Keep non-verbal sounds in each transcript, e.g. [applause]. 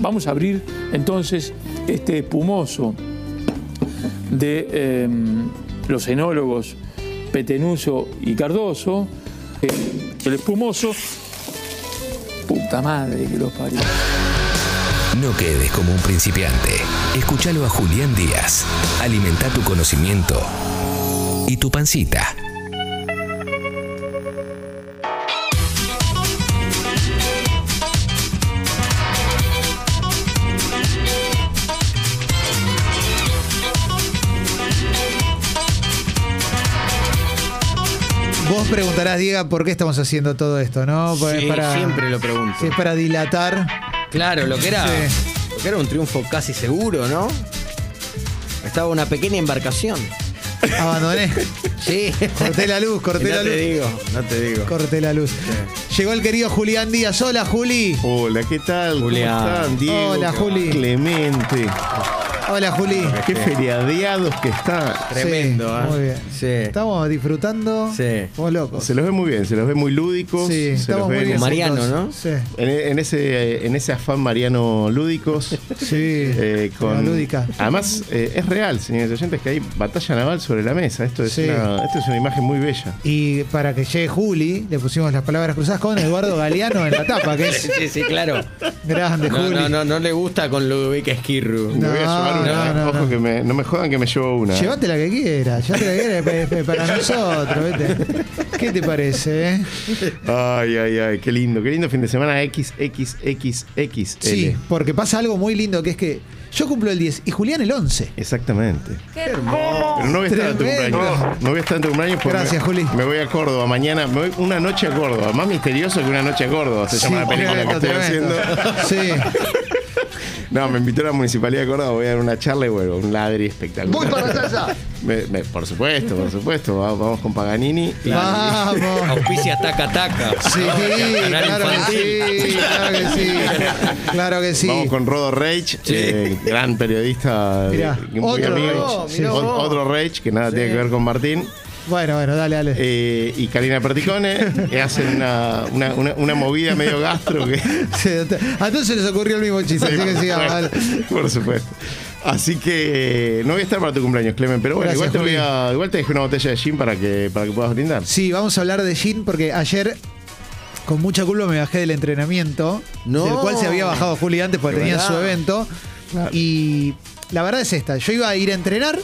Vamos a abrir entonces este espumoso de eh, los enólogos Petenuso y Cardoso. El espumoso. Puta madre que los parió. No quedes como un principiante. Escúchalo a Julián Díaz. Alimenta tu conocimiento y tu pancita. Vos preguntarás, Diego, por qué estamos haciendo todo esto, ¿no? Sí, siempre lo pregunto. si es para dilatar. Claro, lo que era, Sí. lo que era un triunfo casi seguro, ¿no? Estaba una pequeña embarcación. Abandoné. Sí. Corté la luz, corté no la te luz. digo, no te digo. Corté la luz. Llegó el querido Julián Díaz. Hola, Juli. Hola, ¿qué tal? Julián. ¿Cómo están? Diego, Hola, Juli. Clemente. Hola, Juli. Qué feriadeados que están. Tremendo, Sí, ¿eh? Muy bien. Sí. Estamos disfrutando. Sí. Estamos locos. Se los ve muy bien, se los ve muy lúdicos. Sí, se estamos los muy ve bien. Mariano. ¿no? Sí. En, en ese, en ese afán mariano lúdicos. Sí. [laughs] eh, con, lúdica. Además, eh, es real, señores oyentes, que hay batalla naval sobre la mesa. Esto es, Sí. una, esto es una imagen muy bella. Y para que llegue Juli, le pusimos las palabras cruzadas con Eduardo Galeano en la tapa, que Sí, es [laughs] sí, sí, claro. grande, No, Juli. no, no, no le gusta con Ludovica Esquirru. Me voy a No, llevar una. no, no, Ojo no. que me, no me jodan que me llevo una. ¿eh? Llévate la que quieras, llévate la que quieras para nosotros, ¿viste? ¿Qué te parece, eh? Ay, ay, ay, qué lindo, qué lindo fin de semana XXXXL. Sí, porque pasa algo muy lindo que es que yo cumplo el 10 y Julián el 11. Exactamente. Pero no voy a estar en tu Tremendo. cumpleaños. No voy a estar en tu cumpleaños porque Gracias, me, Juli. me voy a Córdoba mañana. Me voy una noche a Córdoba. Más misterioso que una noche a Córdoba. Se llama la película que estoy haciendo. tremendo. Sí. [laughs] [laughs] No, me invitó a la Municipalidad de Córdoba. Voy a dar una charla y un ladri espectacular. Voy para salsa. [laughs] Me- me- por supuesto, por supuesto. Va- Vamos con Paganini. y- Vamos. Auspicia taca taca. Sí, claro que sí, claro que sí. Claro que sí. Vamos con Rodo Rage, eh, gran periodista, Mirá, muy otro amigo. Sí. Otro Rage que nada tiene que ver con Martín. Bueno, bueno, dale, dale. eh, y Karina Perticone hacen una, una, una- una movida medio gastro que [laughs] Sí, a todos se les ocurrió el mismo chiste, así que sigamos. Bueno, por supuesto así que no voy a estar para tu cumpleaños Clemen pero bueno Gracias, igual te, voy Juli. a, igual te dejé una botella de gin para que, para que puedas brindar Sí, vamos a hablar de Gin porque ayer con mucha culpa me bajé del entrenamiento, No. del cual se había bajado Juli antes porque tenía verdad. su evento. Claro. Y la verdad es esta, yo iba a ir a entrenar,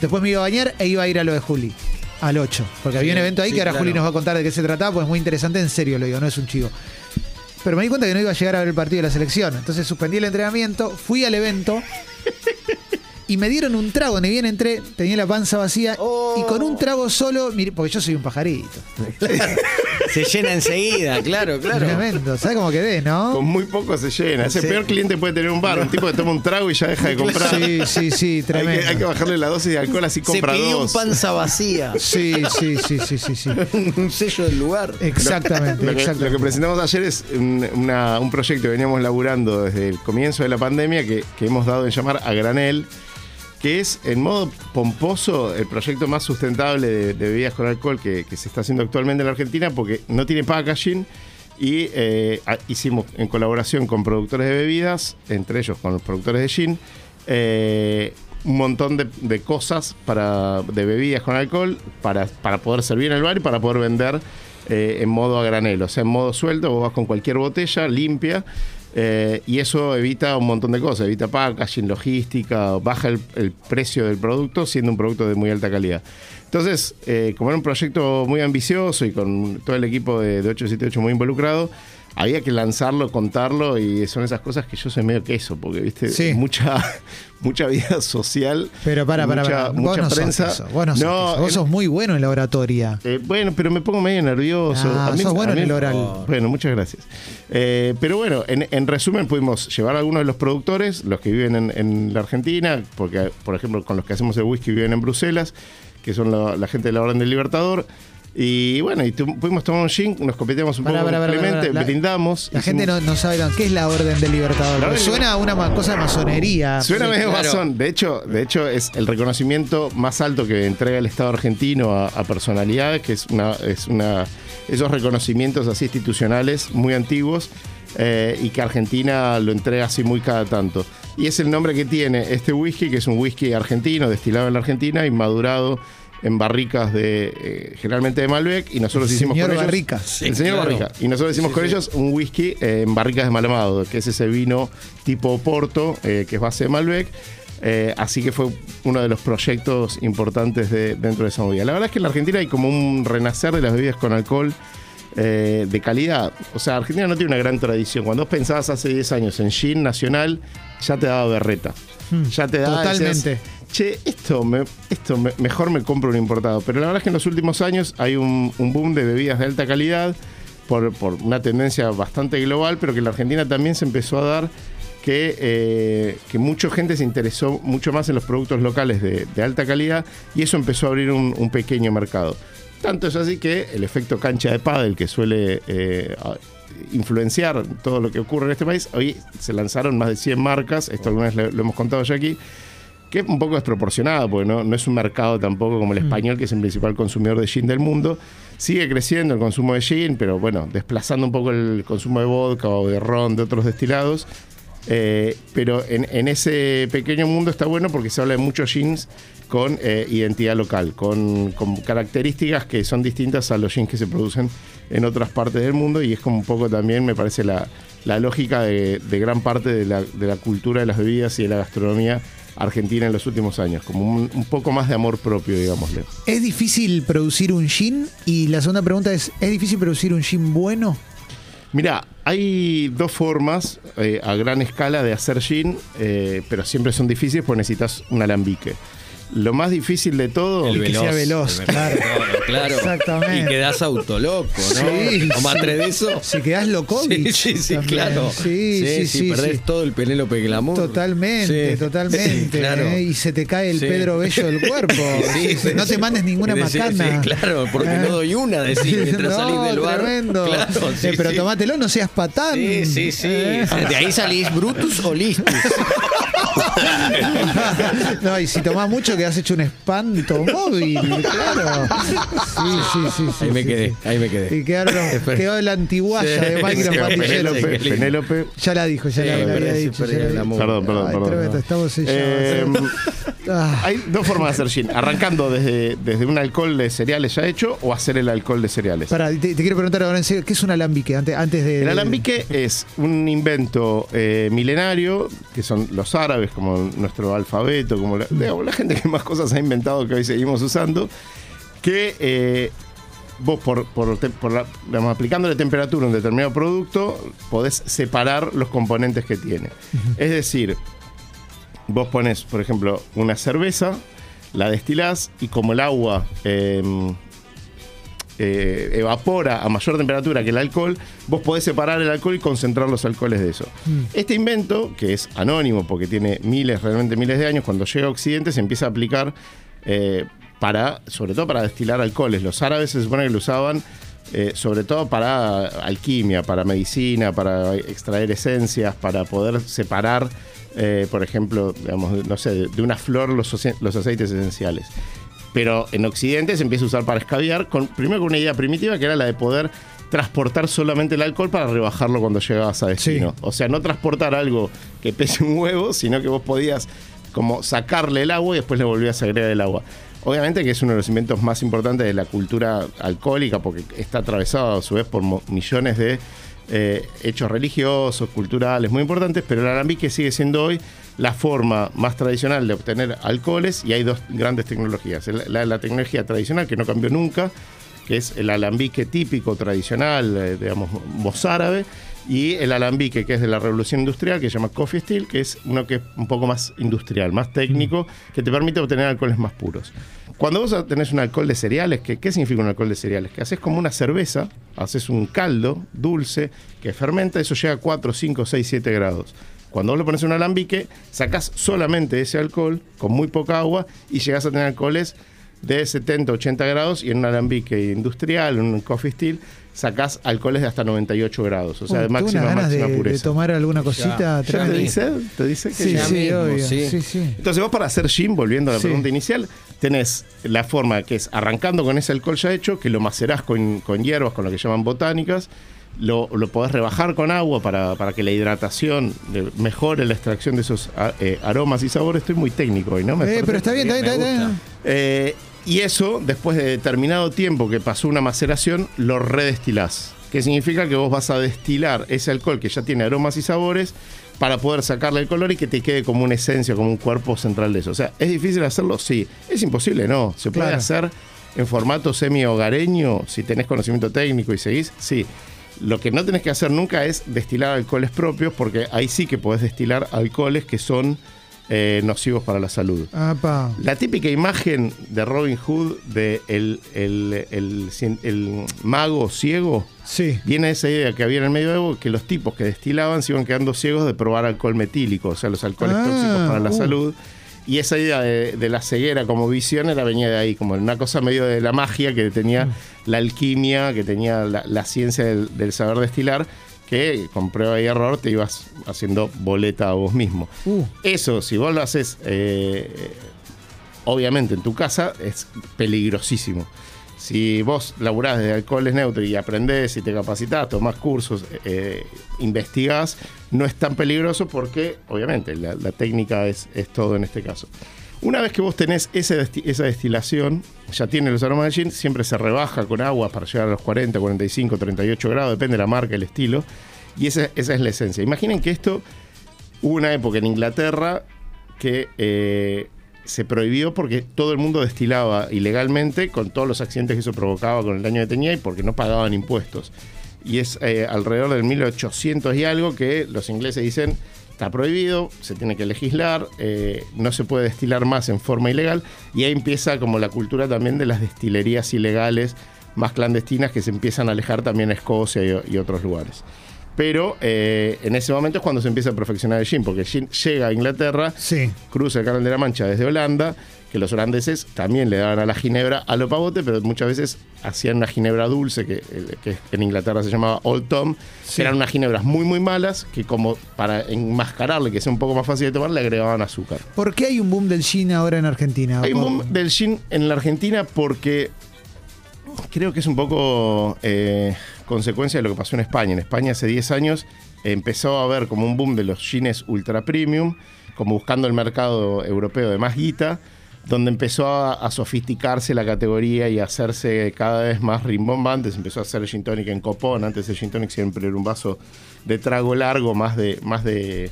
después me iba a bañar e iba a ir a lo de Juli. Al 8. Porque había un evento ahí sí, que ahora claro. Juli nos va a contar de qué se trataba, pues es muy interesante, en serio lo digo, no es un chivo. Pero me di cuenta que no iba a llegar a ver el partido de la selección. Entonces suspendí el entrenamiento, fui al evento y me dieron un trago. Ni bien entré, tenía la panza vacía y con un trago solo, mire, porque yo soy un pajarito. [laughs] Se llena enseguida, claro, claro. Tremendo. ¿Sabes cómo quedé, no? con muy poco se llena ese Sí. peor cliente que puede tener un bar un tipo que toma un trago y ya deja de comprar Sí, sí, sí, hay, tremendo. que, hay que bajarle la dosis de alcohol así Se compra pidió un panza vacía. Sí, sí, sí, sí, sí, sí. [laughs] un sello del lugar. Exactamente, Lo que, lo que presentamos ayer es un, una- un proyecto que veníamos laburando desde el comienzo de la pandemia que, que hemos dado en llamar a granel, que es en modo pomposo el proyecto más sustentable de, bebidas con alcohol que, se está haciendo actualmente en la Argentina porque no tiene packaging y eh, hicimos en colaboración con productores de bebidas, entre ellos con los productores de gin, eh, un montón de, de cosas para, de bebidas con alcohol para, para poder servir en el bar y para poder vender eh, en modo a granel, o sea, en modo suelto, vos vas con cualquier botella limpia eh, y eso evita un montón de cosas, evita packaging, logística, baja el, precio del producto siendo un producto de muy alta calidad. Entonces, eh, como era un proyecto muy ambicioso y con todo el equipo de 878 muy involucrado, había que lanzarlo, contarlo y son esas cosas que yo soy medio queso, porque viste Sí. mucha, [laughs] mucha vida social. Pero para, para, mucha, para. Vos mucha no prensa. sos eso. Vos no sos eso. Vos sos muy bueno en la oratoria. eh, bueno, pero me pongo medio nervioso. Ah, sos bueno a en el oral. Bueno, muchas gracias. Eh, pero bueno, en, en resumen pudimos llevar a algunos de los productores, los que viven en, en la Argentina, porque por ejemplo con los que hacemos el whisky viven en Bruselas, que son la, la gente de la Orden del Libertador. Y bueno, y tu- pudimos tomar un gin, nos competíamos un Pará, poco pará, pará. La- brindamos. La gente no, no sabe tan- qué es la Orden del Libertador. Orden- suena a una ma- cosa de masonería. Suena Sí, medio claro. masón. De hecho, de hecho, es el reconocimiento más alto que entrega el Estado argentino a, a personalidades, que es una, es una, esos reconocimientos así institucionales muy antiguos. eh, y que Argentina lo entrega así muy cada tanto. Y es el nombre que tiene este whisky, que es un whisky argentino, destilado en la Argentina y madurado en barricas de eh, generalmente de Malbec y nosotros hicimos Señor con ellos Barrica. el señor claro. Barrica y nosotros hicimos con ellos un whisky eh, en barricas de Malamado que es ese vino tipo Porto eh, que es base de Malbec Eh, así que fue uno de los proyectos importantes de- dentro de esa movida. La verdad es que en la Argentina hay como un renacer de las bebidas con alcohol eh, de calidad. O sea, Argentina no tiene una gran tradición. Cuando vos pensabas hace 10 años en gin nacional, ya te daba berreta. Ya te daba. totalmente. decías, Che, esto, me- esto me- mejor me compro un importado. Pero la verdad es que en los últimos años hay un, un boom de bebidas de alta calidad por, por una tendencia bastante global, pero que en la Argentina también se empezó a dar que, eh, que mucha gente se interesó mucho más en los productos locales de, de alta calidad y eso empezó a abrir un, un pequeño mercado. Tanto es así que el efecto cancha de pádel que suele eh, influenciar todo lo que ocurre en este país, hoy se lanzaron más de 100 marcas, esto alguna vez lo, lo hemos contado ya aquí, que es un poco desproporcionado, porque no, no es un mercado tampoco como el español, que es el principal consumidor de gin del mundo. Sigue creciendo el consumo de gin, pero bueno, desplazando un poco el consumo de vodka o de ron, de otros destilados. Eh, pero en, en ese pequeño mundo está bueno porque se habla de muchos jeans con eh, identidad local, con, con características que son distintas a los jeans que se producen en otras partes del mundo y es como un poco también, me parece, la, la lógica de, de gran parte de la, de la cultura de las bebidas y de la gastronomía argentina en los últimos años, como un, un poco más de amor propio, digámosle. ¿Es difícil producir un gin? Y la segunda pregunta es, ¿es difícil producir un gin bueno? Mira, hay dos formas eh, a gran escala de hacer gin, eh, pero siempre son difíciles porque necesitas un alambique. Lo más difícil de todo El que sea veloz, el claro. claro. Exactamente. Y quedás autoloco, ¿no? Sí, o más sí. de eso. Si quedás Lokovic. Sí, sí, sí, claro. Sí, sí, sí. perdés sí. todo el Penélope Glamour. Totalmente, Sí, totalmente. sí, claro. ¿eh? Y se te cae el Sí. Pedro Bello del cuerpo. [laughs] Sí, sí, no te mandes ninguna macana. Sí, claro, porque ¿Eh? no doy una, decís, [laughs] mientras No, salís del bar. tremendo. Claro, sí, Eh, pero sí. tomátelo, no seas patán. Sí, sí, sí. ¿Eh? De ahí salís Brutus o Listus. [laughs] [laughs] no, y si tomás mucho quedás hecho un espanto móvil, claro. Sí, sí, sí. sí Ahí me sí, quedé, sí. ahí me quedé. Y quedaron, [laughs] quedó la antiguaya Sí, de. Qué Penélope. Ya la dijo, ya Sí, la, había dicho. Perdón, perdón, Ay, perdón. estamos Eh. [laughs] Ah. hay dos formas de hacer gin. Arrancando desde, desde un alcohol de cereales ya hecho o hacer el alcohol de cereales. Te, te quiero preguntar ahora en serio, ¿qué es un alambique? Antes, antes de. El alambique es un invento eh, milenario, que son los árabes, como nuestro alfabeto, como la, digamos, la gente que más cosas ha inventado que hoy seguimos usando, que eh, vos por, por, por la- digamos, aplicándole temperatura a un determinado producto, podés separar los componentes que tiene. Es decir, vos pones, por ejemplo, una cerveza, la destilás y como el agua... em, eh, evapora a mayor temperatura que el alcohol, vos podés separar el alcohol y concentrar los alcoholes de eso. Este invento, que es anónimo porque tiene miles, realmente miles de años, cuando llega a Occidente se empieza a aplicar eh, para, sobre todo para destilar alcoholes. Los árabes se supone que lo usaban eh, sobre todo para alquimia, para medicina, para extraer esencias, para poder separar, eh, por ejemplo, digamos, no sé, de una flor los, ace- los aceites esenciales pero en Occidente se empieza a usar para escabiar, con, primero con una idea primitiva que era la de poder transportar solamente el alcohol para rebajarlo cuando llegabas a destino. Sí. O sea, no transportar algo que pese un huevo, sino que vos podías como sacarle el agua y después le volvías a agregar el agua. Obviamente que es uno de los inventos más importantes de la cultura alcohólica porque está atravesado a su vez por millones de eh, hechos religiosos, culturales muy importantes, pero el alambique sigue siendo hoy la forma más tradicional de obtener alcoholes y hay dos grandes tecnologías. La, la tecnología tradicional que no cambió nunca, que es el alambique típico, tradicional, eh, digamos, mozárabe, y el alambique que es de la revolución industrial, que se llama Coffee Steel, que es uno que es un poco más industrial, más técnico, que te permite obtener alcoholes más puros. Cuando vos tenés un alcohol de cereales, ¿qué, qué significa un alcohol de cereales? Que haces como una cerveza, haces un caldo dulce que fermenta, eso llega a 4, 5, 6, 7 grados. Cuando vos lo pones en un alambique, sacás solamente ese alcohol con muy poca agua y llegás a tener alcoholes de 70, 80 grados y en un alambique industrial, un coffee steel, sacás alcoholes de hasta 98 grados, o sea, de Uy, máxima, máxima de, de pureza. tomar alguna cosita. ¿Ya te dice? ¿Te dice que Sí, ya sí, mismo, obvio. sí. Sí, sí. entonces vos para hacer gin, volviendo a la Sí. pregunta inicial, tenés la forma que es arrancando con ese alcohol ya hecho, que lo macerás con, con hierbas, con lo que llaman botánicas, lo, lo podés rebajar con agua para, para que la hidratación de- mejore la extracción de esos a- eh, aromas y sabores. Estoy muy técnico hoy, ¿no? Me Eh, pero está bien, está bien, está bien, está bien. Eh, y eso, después de determinado tiempo que pasó una maceración, lo redestilás. Que significa que vos vas a destilar ese alcohol que ya tiene aromas y sabores para poder sacarle el color y que te quede como una esencia, como un cuerpo central de eso. O sea, ¿es difícil hacerlo? Sí. ¿Es imposible? No. ¿Se puede Claro. hacer en formato semi-hogareño si tenés conocimiento técnico y seguís? Sí. Lo que no tenés que hacer nunca es destilar alcoholes propios, porque ahí sí que podés destilar alcoholes que son eh, nocivos para la salud. Apa. La típica imagen de Robin Hood de el, el- el cien- el mago ciego Sí. viene de esa idea que había en el medioevo que los tipos que destilaban se iban quedando ciegos de probar alcohol metílico, o sea, los alcoholes Ah, tóxicos para la uh. salud. Y esa idea de, de la ceguera como visión era venía de ahí, como una cosa medio de la magia que tenía la alquimia, que tenía la, la ciencia del, del saber destilar, que con prueba y error te ibas haciendo boleta a vos mismo. Uh. Eso, si vos lo haces, eh, obviamente en tu casa, es peligrosísimo. Si vos laburás de alcoholes neutros y aprendés y te capacitás, tomás cursos, eh, investigás, no es tan peligroso porque, obviamente, la, la técnica es, es todo en este caso. Una vez que vos tenés esa destilación, ya tiene los aromas del gin, siempre se rebaja con agua para llegar a los 40, 45, 38 grados, depende de la marca, el estilo. Y esa, esa es la esencia. Imaginen que esto hubo una época en Inglaterra que eh, se prohibió porque todo el mundo destilaba ilegalmente con todos los accidentes que eso provocaba con el daño que tenía y porque no pagaban impuestos. Y es eh, alrededor del 1800 y algo que los ingleses dicen está prohibido, se tiene que legislar, eh, no se puede destilar más en forma ilegal y ahí empieza como la cultura también de las destilerías ilegales más clandestinas que se empiezan a alejar también a Escocia y- y otros lugares. Pero eh, en ese momento es cuando se empieza a perfeccionar el gin, porque el gin llega a Inglaterra, Sí. cruza el Canal de la Mancha desde Holanda, que los holandeses también le daban a la ginebra a lo pavote, pero muchas veces hacían una ginebra dulce, que, eh, que en Inglaterra se llamaba Old Tom, Sí. que eran unas ginebras muy, muy malas, que como para enmascararle, que sea un poco más fácil de tomar, le agregaban azúcar. ¿Por qué hay un boom del gin ahora en Argentina? Hay un boom del gin en la Argentina porque creo que es un poco eh, consecuencia de lo que pasó en España. En España hace 10 años empezó a haber como un boom de los gines ultra premium, como buscando el mercado europeo de más guita, donde empezó a, sofisticarse la categoría y a hacerse cada vez más rimbombante. Se empezó a hacer gin tonic en copón. Antes el gin tonic siempre era un vaso de trago largo, más de, más de,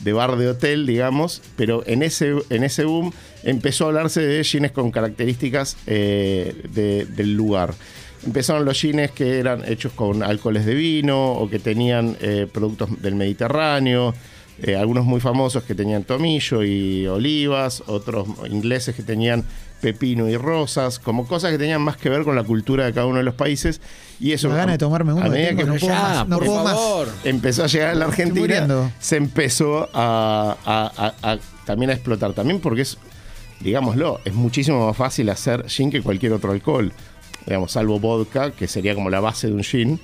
de bar de hotel, digamos, pero en ese, en ese boom empezó a hablarse de gines con características eh, de- del lugar. Empezaron los gines que eran hechos con alcoholes de vino o que tenían eh, productos del Mediterráneo, eh, algunos muy famosos que tenían tomillo y olivas, otros ingleses que tenían pepino y rosas, como cosas que tenían más que ver con la cultura de cada uno de los países. Y eso La gana de tomarme uno a medida tengo, que no puedo Ya, más, no por puedo más. favor. empezó a llegar a la Argentina, se empezó a- a- también a explotar. También porque es, digámoslo, es muchísimo más fácil hacer gin que cualquier otro alcohol. Digamos, salvo vodka, que sería como la base de un gin.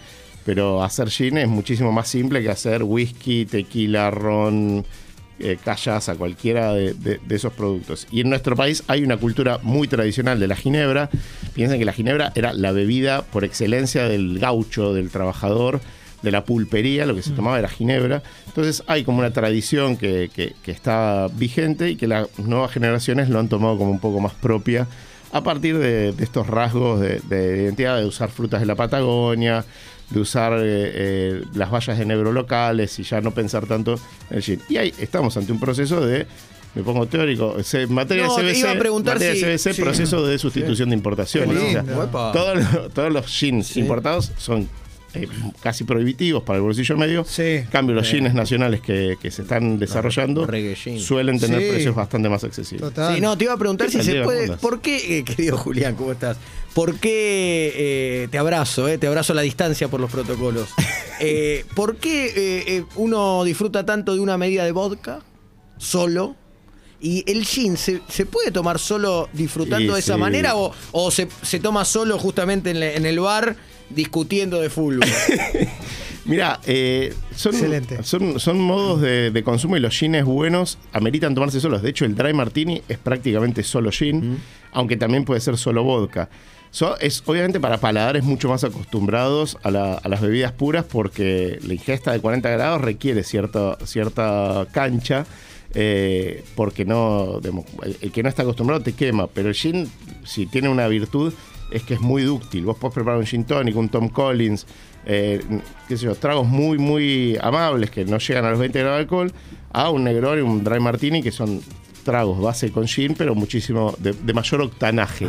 Pero hacer gin es muchísimo más simple que hacer whisky, tequila, ron, eh, callaza, cualquiera de, de- de esos productos. Y en nuestro país hay una cultura muy tradicional de la ginebra. Piensen que la ginebra era la bebida por excelencia del gaucho, del trabajador, de la pulpería, lo que se tomaba era ginebra. Entonces hay como una tradición que, que- que está vigente y que las nuevas generaciones lo han tomado como un poco más propia a partir de, de estos rasgos de, de identidad, de usar frutas de la Patagonia, de usar eh, eh, las vallas de negro locales y ya no pensar tanto en el gin. Y ahí estamos ante un proceso de, me pongo teórico, se- materia No, CBC, iba a preguntar materia si- de CBC, sí. proceso de sustitución de importaciones. O sea, todos, los- todos los gins importados son eh, casi prohibitivos para el bolsillo medio. Sí. En cambio, los gins nacionales que, que se están desarrollando suelen tener Sí. precios bastante más accesibles. Total. Sí, no, te iba a preguntar ¿Qué si se puede. ¿Por qué, eh, querido [laughs] Julián, cómo estás? ¿Por qué eh, te abrazo, eh, te abrazo a la distancia por los protocolos? [laughs] Eh, ¿Por qué uno disfruta tanto de una medida de vodka solo? ¿Y el gin se, se puede tomar solo disfrutando de esa sí. manera o, o se, se toma solo justamente en, en el bar discutiendo de fútbol? [laughs] Mira, eh, son, Excelente. son, son modos de, de consumo y los gines buenos ameritan tomarse solos. De hecho, el dry martini es prácticamente solo gin, aunque también puede ser solo vodka. So- es obviamente para paladares mucho más acostumbrados a, la- a las bebidas puras porque la ingesta de 40 grados requiere cierta, cierta cancha. eh, porque no el, el que no está acostumbrado te quema, pero el gin, si tiene una virtud, es que es muy dúctil. Vos podés preparar un gin tonic, un Tom Collins, eh, qué sé yo, tragos muy, muy amables que no llegan a los 20 grados de alcohol, a un Negroni, un Dry Martini, que son tragos base con gin, pero muchísimo de, de mayor octanaje.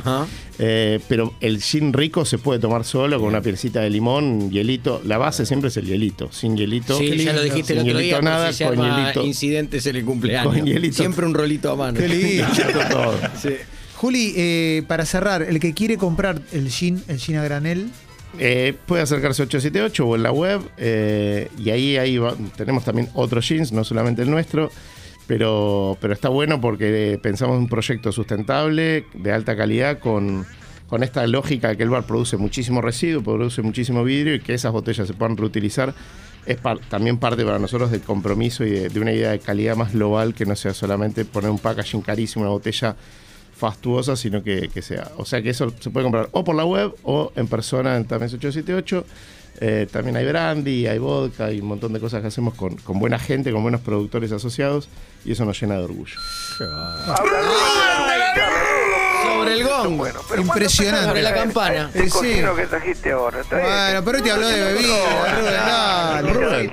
Eh, pero el gin rico se puede tomar solo con una pielcita de limón, hielito. La base siempre es el hielito. Sin hielito. Sí, ya lo dijiste el Sin otro día. hielito nada, si se con arma hielito. incidentes en el cumpleaños. Con hielito. Siempre un rolito a mano. Qué lindo. [laughs] todo. Sí. Juli, eh, para cerrar, el que quiere comprar el gin, el gin a granel, Eh, puede acercarse a 878 o en la web. eh, y ahí, ahí tenemos también otros jeans, no solamente el nuestro. Pero, pero está bueno porque pensamos en un proyecto sustentable, de alta calidad, con, con esta lógica de que el bar produce muchísimo residuo, produce muchísimo vidrio y que esas botellas se puedan reutilizar. Es también parte para nosotros del compromiso y de, de una idea de calidad más global que no sea solamente poner un packaging carísimo, una botella fastuosa, sino que, que sea. O sea que eso se puede comprar o por la web o en persona en Tames 878. Eh, también hay brandy, hay vodka, hay un montón de cosas que hacemos con, con buena gente, con buenos productores asociados y eso nos llena de orgullo. Sobre el gong. Bueno, pero Impresionante. Sobre la campana. Eh, sí. cocino que trajiste ahora. está. Bueno, pero te habló de bebida, Rubén. Rubén,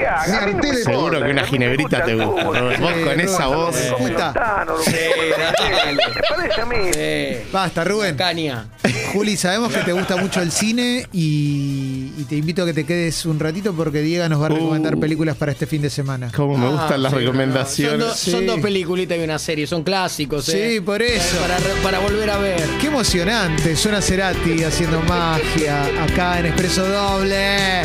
importa, Seguro que una ginebrita te gusta. Rubén. Vos Sí, con esa Rubén, voz. que- dale. Me parece a mí. Basta, Rubén. Caña. Juli, sabemos que te gusta mucho el cine y, y te invito a que te quedes un ratito porque Diego nos va a recomendar Uh. películas para este fin de semana. Cómo me gustan Ah, las sí, recomendaciones. Son, do- son Sí. dos peliculitas y una serie, son clásicos. eh. Sí, por eso. Para, volver a ver. Qué emocionante, suena Cerati haciendo magia acá en Expreso Doble.